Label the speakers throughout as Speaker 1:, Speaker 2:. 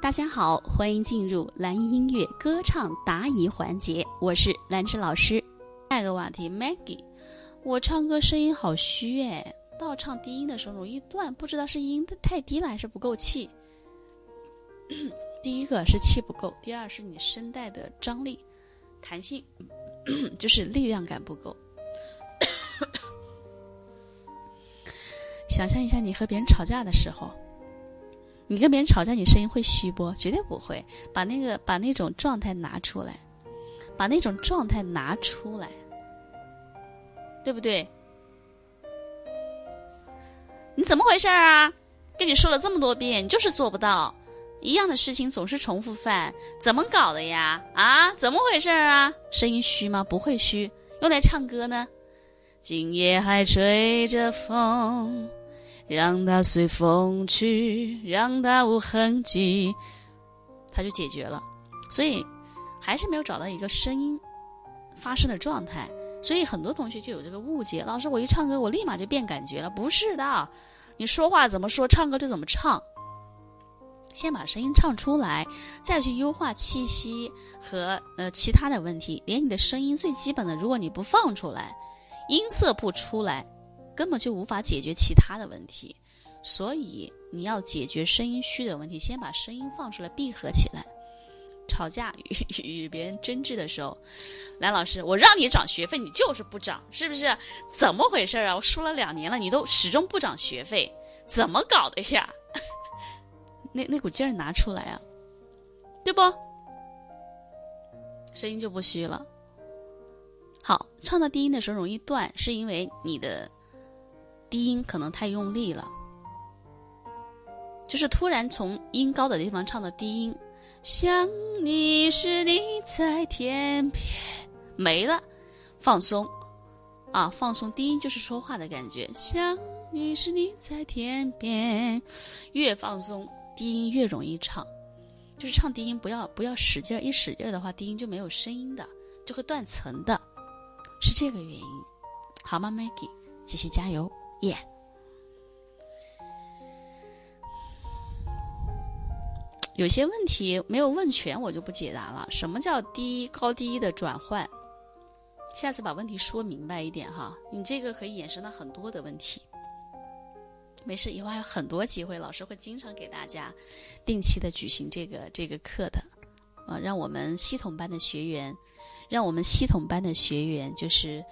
Speaker 1: 大家好，欢迎进入蓝音音乐歌唱答疑环节，我是兰芝老师。下一个话题，Maggie，我唱歌声音好虚哎，到唱低音的时候容易断，不知道是音太低了还是不够气。第一个是气不够，第二是你声带的张力、弹性，就是力量感不够。想象一下，你和别人吵架的时候。你跟别人吵架，你声音会虚不？绝对不会。把那个把那种状态拿出来，把那种状态拿出来，对不对？你怎么回事儿啊？跟你说了这么多遍，你就是做不到。一样的事情总是重复犯，怎么搞的呀？啊，怎么回事儿啊？声音虚吗？不会虚，用来唱歌呢。今夜还吹着风。让它随风去，让它无痕迹，它就解决了。所以还是没有找到一个声音发声的状态，所以很多同学就有这个误解：老师，我一唱歌，我立马就变感觉了。不是的，你说话怎么说，唱歌就怎么唱。先把声音唱出来，再去优化气息和呃其他的问题。连你的声音最基本的，如果你不放出来，音色不出来。根本就无法解决其他的问题，所以你要解决声音虚的问题，先把声音放出来，闭合起来。吵架与与别人争执的时候，蓝老师，我让你涨学费，你就是不涨，是不是？怎么回事啊？我说了两年了，你都始终不涨学费，怎么搞的呀？那那股劲儿拿出来啊，对不？声音就不虚了。好，唱到低音的时候容易断，是因为你的。低音可能太用力了，就是突然从音高的地方唱到低音，想你是你在天边，没了，放松，啊，放松，低音就是说话的感觉，想你是你在天边，越放松，低音越容易唱，就是唱低音不要不要使劲儿，一使劲儿的话，低音就没有声音的，就会断层的，是这个原因，好吗，Maggie，继续加油。耶，有些问题没有问全，我就不解答了。什么叫低高低的转换？下次把问题说明白一点哈。你这个可以衍生到很多的问题。没事，以后还有很多机会，老师会经常给大家定期的举行这个这个课的。啊，让我们系统班的学员，让我们系统班的学员就是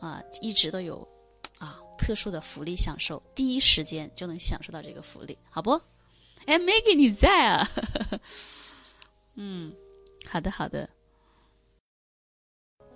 Speaker 1: 啊，一直都有。特殊的福利享受，第一时间就能享受到这个福利，好不？哎，Maggie 你在啊？嗯，好的，好的。